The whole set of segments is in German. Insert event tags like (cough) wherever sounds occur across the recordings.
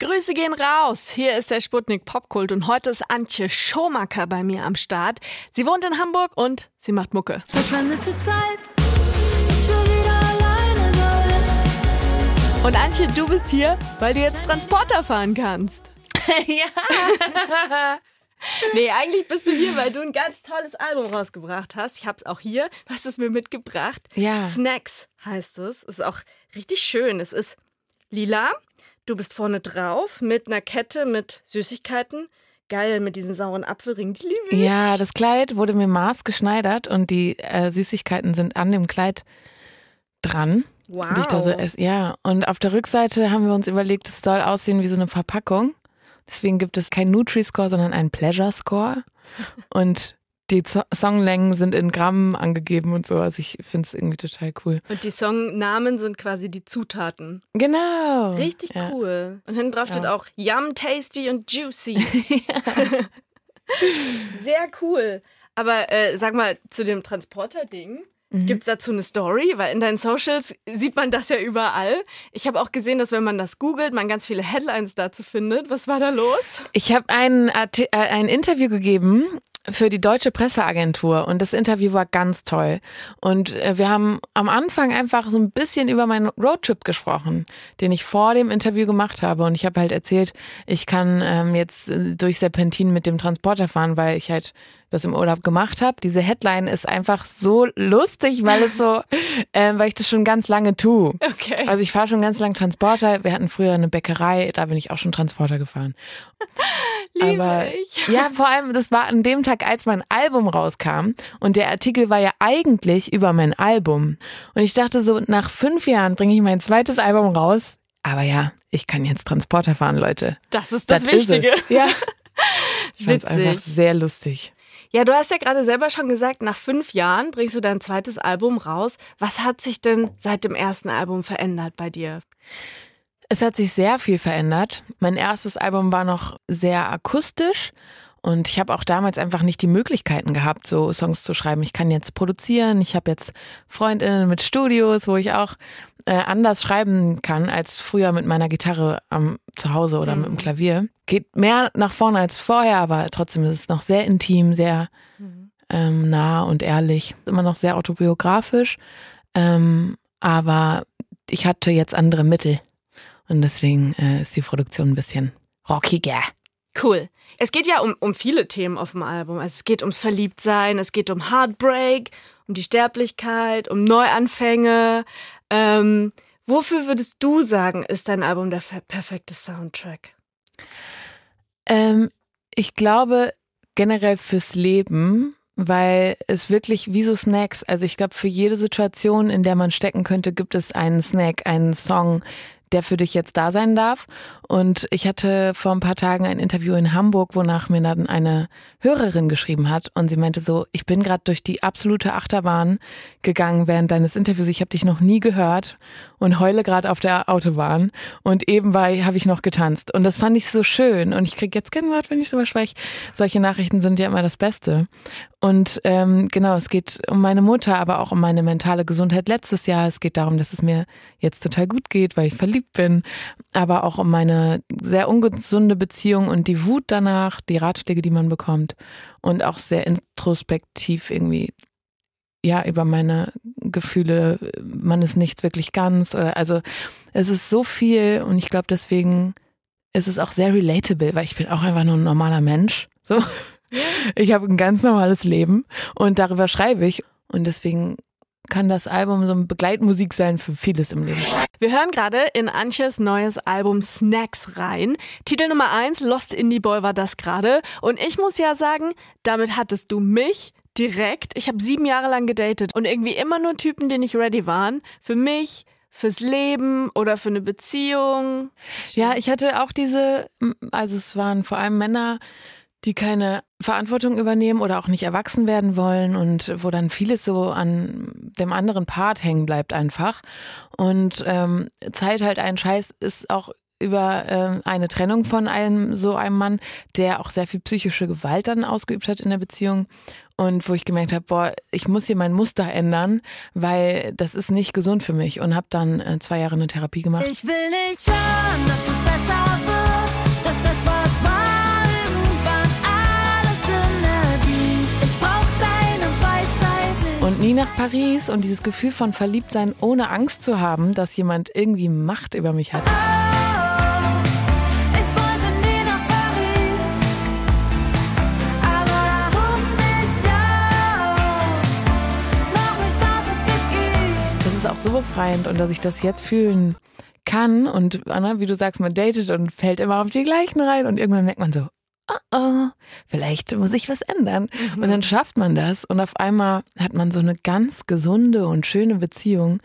Grüße gehen raus. Hier ist der Sputnik Popkult und heute ist Antje Schomacker bei mir am Start. Sie wohnt in Hamburg und sie macht Mucke. Verschwendete Zeit. Ich will wieder alleine sein. Und Antje, du bist hier, weil du jetzt Transporter fahren kannst. (laughs) ja. (laughs) Nee, eigentlich bist du hier, weil du ein ganz tolles Album rausgebracht hast. Ich hab's auch hier. Du hast es mir mitgebracht. Ja. Snacks heißt es. Es ist auch richtig schön. Es ist lila. Du bist vorne drauf mit einer Kette mit Süßigkeiten. Geil, mit diesen sauren Apfelringen. Die liebe ich. Ja, das Kleid wurde mir maßgeschneidert und die äh, Süßigkeiten sind an dem Kleid dran. Wow. Die ich da so esse. Ja, und auf der Rückseite haben wir uns überlegt, es soll aussehen wie so eine Verpackung. Deswegen gibt es kein Nutri-Score, sondern einen Pleasure-Score. (laughs) Und die Songlängen sind in Gramm angegeben und so. Also ich finde es irgendwie total cool. Und die Songnamen sind quasi die Zutaten. Genau. Richtig ja. cool. Und hinten drauf steht Ja. auch Yum, Tasty und Juicy. (laughs) (laughs) Sehr cool. Aber äh, sag mal, zu dem Transporter-Ding, Mhm. gibt's dazu eine Story? Weil in deinen Socials sieht man das ja überall. Ich habe auch gesehen, dass wenn man das googelt, man ganz viele Headlines dazu findet. Was war da los? Ich habe ein, äh, ein Interview gegeben für die Deutsche Presseagentur und das Interview war ganz toll. Und äh, wir haben am Anfang einfach so ein bisschen über meinen Roadtrip gesprochen, den ich vor dem Interview gemacht habe. Und ich habe halt erzählt, ich kann ähm, jetzt äh, durch Serpentin mit dem Transporter fahren, weil ich halt das im Urlaub gemacht habe. Diese Headline ist einfach so lustig, weil es so, (laughs) ähm, weil ich das schon ganz lange tue. Okay. Also ich fahre schon ganz lang Transporter. Wir hatten früher eine Bäckerei, da bin ich auch schon Transporter gefahren. (laughs) Liebe Aber ich. (laughs) ja, vor allem, das war an dem Tag, als mein Album rauskam. Und der Artikel war ja eigentlich über mein Album. Und ich dachte so, nach fünf Jahren bringe ich mein zweites Album raus. Aber ja, ich kann jetzt Transporter fahren, Leute. Das ist das, ist Wichtige. es. (laughs) Ja. (laughs) Ich fand's Witzig. einfach sehr lustig. Ja, du hast ja gerade selber schon gesagt, nach fünf Jahren bringst du dein zweites Album raus. Was hat sich denn seit dem ersten Album verändert bei dir? Es hat sich sehr viel verändert. Mein erstes Album war noch sehr akustisch und ich habe auch damals einfach nicht die Möglichkeiten gehabt, so Songs zu schreiben. Ich kann jetzt produzieren, ich habe jetzt Freundinnen mit Studios, wo ich auch äh, anders schreiben kann als früher mit meiner Gitarre am zu Hause oder mit dem Klavier. Geht mehr nach vorne als vorher, aber trotzdem ist es noch sehr intim, sehr ähm, nah und ehrlich. Immer noch sehr autobiografisch, ähm, aber ich hatte jetzt andere Mittel. Und deswegen äh, ist die Produktion ein bisschen rockiger. Cool. Es geht ja um, um viele Themen auf dem Album. Also es geht ums Verliebtsein, es geht um Heartbreak, um die Sterblichkeit, um Neuanfänge. Ähm, wofür würdest du sagen, ist dein Album der perfekte Soundtrack? Ähm, ich glaube generell fürs Leben, weil es wirklich wie so Snacks, also ich glaube für jede Situation, in der man stecken könnte, gibt es einen Snack, einen Song, der für dich jetzt da sein darf. Und ich hatte vor ein paar Tagen ein Interview in Hamburg, wonach mir dann eine Hörerin geschrieben hat und sie meinte so, ich bin gerade durch die absolute Achterbahn gegangen während deines Interviews. Ich habe dich noch nie gehört und heule gerade auf der Autobahn und eben habe ich noch getanzt und das fand ich so schön und ich krieg jetzt Gänsehaut, wenn ich drüber spreche. Solche Nachrichten sind ja immer das Beste. Und ähm, genau, es geht um meine Mutter, aber auch um meine mentale Gesundheit letztes Jahr. Es geht darum, dass es mir jetzt total gut geht, weil ich verliebt bin, aber auch um meine sehr ungesunde Beziehung und die Wut danach, die Ratschläge, die man bekommt und auch sehr introspektiv irgendwie ja über meine Gefühle, man ist nichts wirklich ganz oder also es ist so viel und ich glaube deswegen ist es auch sehr relatable, weil ich bin auch einfach nur ein normaler Mensch. So. Ich habe ein ganz normales Leben und darüber schreibe ich und deswegen kann das Album so eine Begleitmusik sein für vieles im Leben. Wir hören gerade in Antjes neues Album Snacks rein. Titel Nummer eins Lost Indie Boy war das gerade. Und ich muss ja sagen, damit hattest du mich direkt. Ich habe sieben Jahre lang gedatet und irgendwie immer nur Typen, die nicht ready waren. Für mich, fürs Leben oder für eine Beziehung. Ja, ich hatte auch diese, also es waren vor allem Männer, die keine Verantwortung übernehmen oder auch nicht erwachsen werden wollen und wo dann vieles so an dem anderen Part hängen bleibt einfach. Und ähm, Zeit halt ein Scheiß ist auch über ähm, eine Trennung von einem so einem Mann, der auch sehr viel psychische Gewalt dann ausgeübt hat in der Beziehung und wo ich gemerkt habe, boah, ich muss hier mein Muster ändern, weil das ist nicht gesund für mich und habe dann äh, zwei Jahre eine Therapie gemacht. Ich will nicht hören, dass es besser wird. Nach Paris und dieses Gefühl von Verliebtsein ohne Angst zu haben, dass jemand irgendwie Macht über mich hat. Das ist auch so befreiend und dass ich das jetzt fühlen kann und Anna, wie du sagst, man datet und fällt immer auf die gleichen rein und irgendwann merkt man so, oh oh, vielleicht muss ich was ändern. Und dann schafft man das und auf einmal hat man so eine ganz gesunde und schöne Beziehung. Und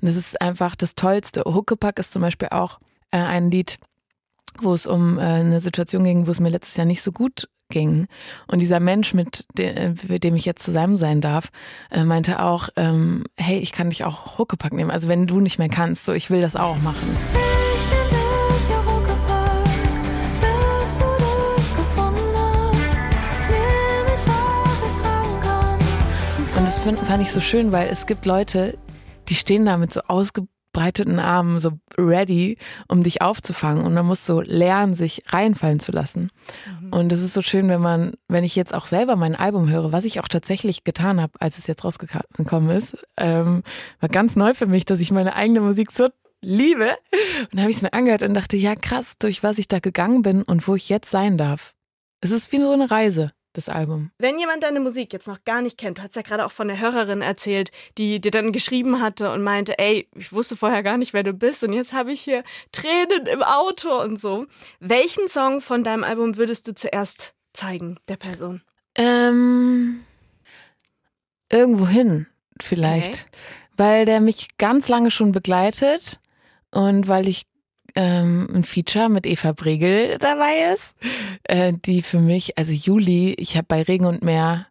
das ist einfach das Tollste. Huckepack ist zum Beispiel auch äh, ein Lied, wo es um äh, eine Situation ging, wo es mir letztes Jahr nicht so gut ging. Und dieser Mensch, mit dem, mit dem ich jetzt zusammen sein darf, äh, meinte auch, ähm, hey, ich kann dich auch Huckepack nehmen. Also wenn du nicht mehr kannst, so ich will das auch machen. Find, fand ich so schön, weil es gibt Leute, die stehen da mit so ausgebreiteten Armen, so ready, um dich aufzufangen. Und man muss so lernen, sich reinfallen zu lassen. Und es ist so schön, wenn man, wenn ich jetzt auch selber mein Album höre, was ich auch tatsächlich getan habe, als es jetzt rausgekommen ist, ähm, war ganz neu für mich, dass ich meine eigene Musik so liebe. Und habe ich es mir angehört und dachte, ja krass, durch was ich da gegangen bin und wo ich jetzt sein darf. Es ist wie so eine Reise, das Album. Wenn jemand deine Musik jetzt noch gar nicht kennt, du hast ja gerade auch von der Hörerin erzählt, die dir dann geschrieben hatte und meinte, ey, ich wusste vorher gar nicht, wer du bist und jetzt habe ich hier Tränen im Auto und so. Welchen Song von deinem Album würdest du zuerst zeigen, der Person? Ähm, irgendwo hin, vielleicht. Okay. Weil der mich ganz lange schon begleitet und weil ich ähm, ein Feature mit Eva Bregel dabei ist, äh, die für mich, also Juli, ich habe bei Regen und Meer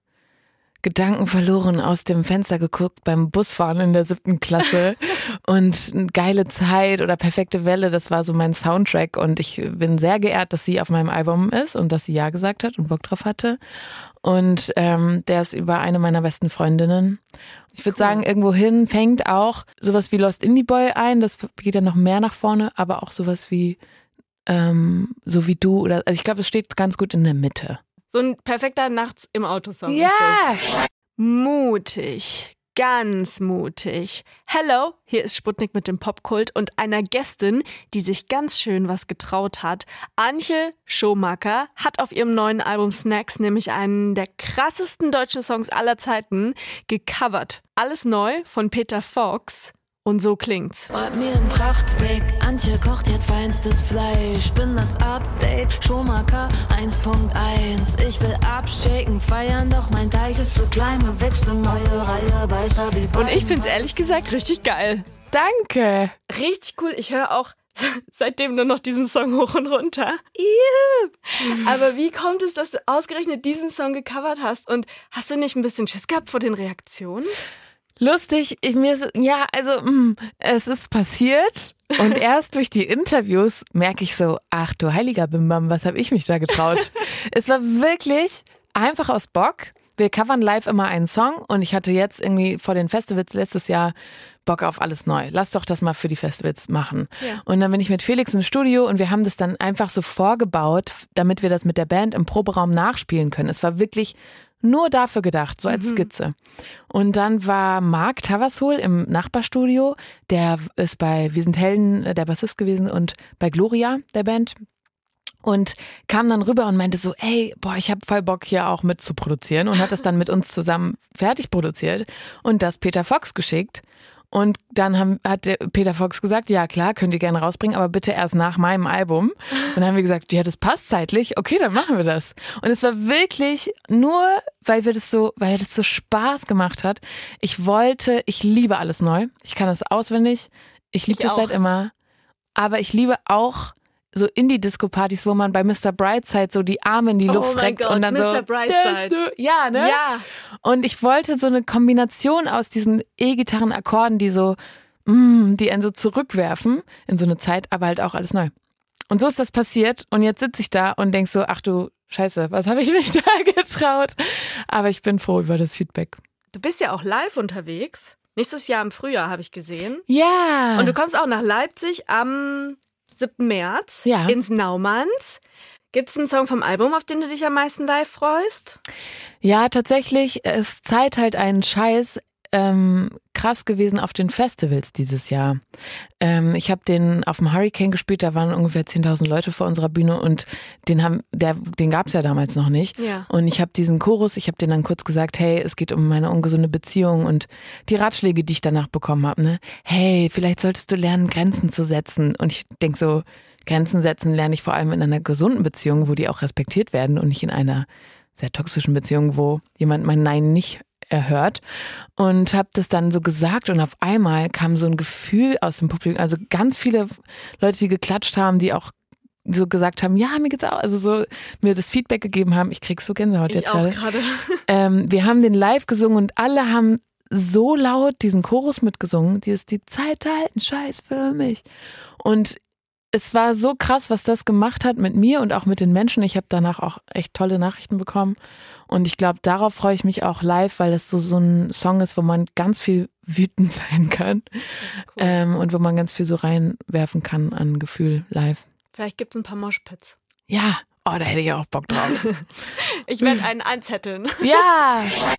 Gedanken verloren aus dem Fenster geguckt beim Busfahren in der siebten Klasse. (laughs) Und eine geile Zeit oder perfekte Welle, das war so mein Soundtrack. Und ich bin sehr geehrt, dass sie auf meinem Album ist und dass sie ja gesagt hat und Bock drauf hatte. Und ähm, der ist über eine meiner besten Freundinnen. Ich würde sagen, irgendwo hin fängt auch sowas wie Lost Indie Boy ein, das geht ja noch mehr nach vorne, aber auch sowas wie ähm, so wie du oder also ich glaube, es steht ganz gut in der Mitte. So ein perfekter Nachts im Autosong. Ja! Das. Mutig. Ganz mutig. Hello, hier ist Sputnik mit dem Popkult und einer Gästin, die sich ganz schön was getraut hat. Antje Schomacker hat auf ihrem neuen Album Snacks nämlich einen der krassesten deutschen Songs aller Zeiten gecovert. Alles neu von Peter Fox. Und so klingt's. Brat mir ein Prachtsteak, Antje kocht jetzt feinstes Fleisch. Bin das Update, Schumacher 1.1. Ich will abschaken, feiern, doch mein Teich ist zu klein. Mir wächst eine neue Reihe bei Xavi Und ich find's ehrlich gesagt richtig geil. Danke. Richtig cool. Ich höre auch (laughs) seitdem nur noch diesen Song hoch und runter. Aber wie kommt es, dass du ausgerechnet diesen Song gecovert hast? Und hast du nicht ein bisschen Schiss gehabt vor den Reaktionen? Lustig, ich mir ist, ja, also mh, es ist passiert und (laughs) erst durch die Interviews merke ich so, ach du heiliger Bimbam, was habe ich mich da getraut? (laughs) es war wirklich einfach aus Bock. Wir covern live immer einen Song und ich hatte jetzt irgendwie vor den Festivals letztes Jahr Bock auf alles neu. Lass doch das mal für die Festivals machen. Ja. Und dann bin ich mit Felix im Studio und wir haben das dann einfach so vorgebaut, damit wir das mit der Band im Proberaum nachspielen können. Es war wirklich nur dafür gedacht, so als Skizze. Und dann war Marc Tavasol im Nachbarstudio, der ist bei Wir sind Helden äh, der Bassist gewesen und bei Gloria, der Band. Und kam dann rüber und meinte so, ey, boah, ich habe voll Bock hier auch mit zu produzieren und hat das dann mit uns zusammen fertig produziert und das Peter Fox geschickt. Und dann haben, hat Peter Fox gesagt, ja klar, könnt ihr gerne rausbringen, aber bitte erst nach meinem Album. Und dann haben wir gesagt, ja, das passt zeitlich, okay, dann machen wir das. Und es war wirklich nur, weil wir das so, weil das so Spaß gemacht hat. Ich wollte, ich liebe alles neu. Ich kann das auswendig. Ich liebe das auch. seit immer. Aber ich liebe auch so Indie-Disco-Partys, wo man bei Mr. Brightside so die Arme in die Oh Luft mein reckt Gott, und dann so. Mr. Brightside. "Das du-" Ja, ne? Ja. Und ich wollte so eine Kombination aus diesen E-Gitarren-Akkorden, die so, mm, die einen so zurückwerfen in so eine Zeit, aber halt auch alles neu. Und so ist das passiert. Und jetzt sitze ich da und denk so, ach du Scheiße, was habe ich mich (laughs) da getraut? Aber ich bin froh über das Feedback. Du bist ja auch live unterwegs. Nächstes Jahr im Frühjahr habe ich gesehen. Ja. Und du kommst auch nach Leipzig am 7. März Ja. ins Naumanns. Gibt es einen Song vom Album, auf den du dich am meisten live freust? Ja, tatsächlich, es zeigt halt einen Scheiß. Ähm, krass gewesen auf den Festivals dieses Jahr. Ähm, ich habe den auf dem Hurricane gespielt, da waren ungefähr 10.000 Leute vor unserer Bühne und den haben, der, den gab es ja damals noch nicht. Ja. Und ich habe diesen Chorus, ich habe den dann kurz gesagt, hey, es geht um meine ungesunde Beziehung und die Ratschläge, die ich danach bekommen habe, ne? Hey, vielleicht solltest du lernen, Grenzen zu setzen. Und ich denk so, Grenzen setzen lerne ich vor allem in einer gesunden Beziehung, wo die auch respektiert werden und nicht in einer sehr toxischen Beziehung, wo jemand mein Nein nicht erhört und habe das dann so gesagt und auf einmal kam so ein Gefühl aus dem Publikum, also ganz viele Leute, die geklatscht haben, die auch so gesagt haben, ja, mir geht's auch, also so mir das Feedback gegeben haben, ich krieg so Gänsehaut Ich jetzt auch gerade. gerade. (laughs) Ähm, wir haben den live gesungen und alle haben so laut diesen Chorus mitgesungen, die ist die Zeit halten, Scheiß für mich. Und es war so krass, was das gemacht hat mit mir und auch mit den Menschen. Ich habe danach auch echt tolle Nachrichten bekommen. Und ich glaube, darauf freue ich mich auch live, weil es so, so ein Song ist, wo man ganz viel wütend (laughs) sein kann Das cool. ähm, und wo man ganz viel so reinwerfen kann an Gefühl live. Vielleicht gibt's ein paar Moshpits. Ja, oh, da hätte ich auch Bock drauf. (laughs) Ich werde einen anzetteln. ja, (laughs)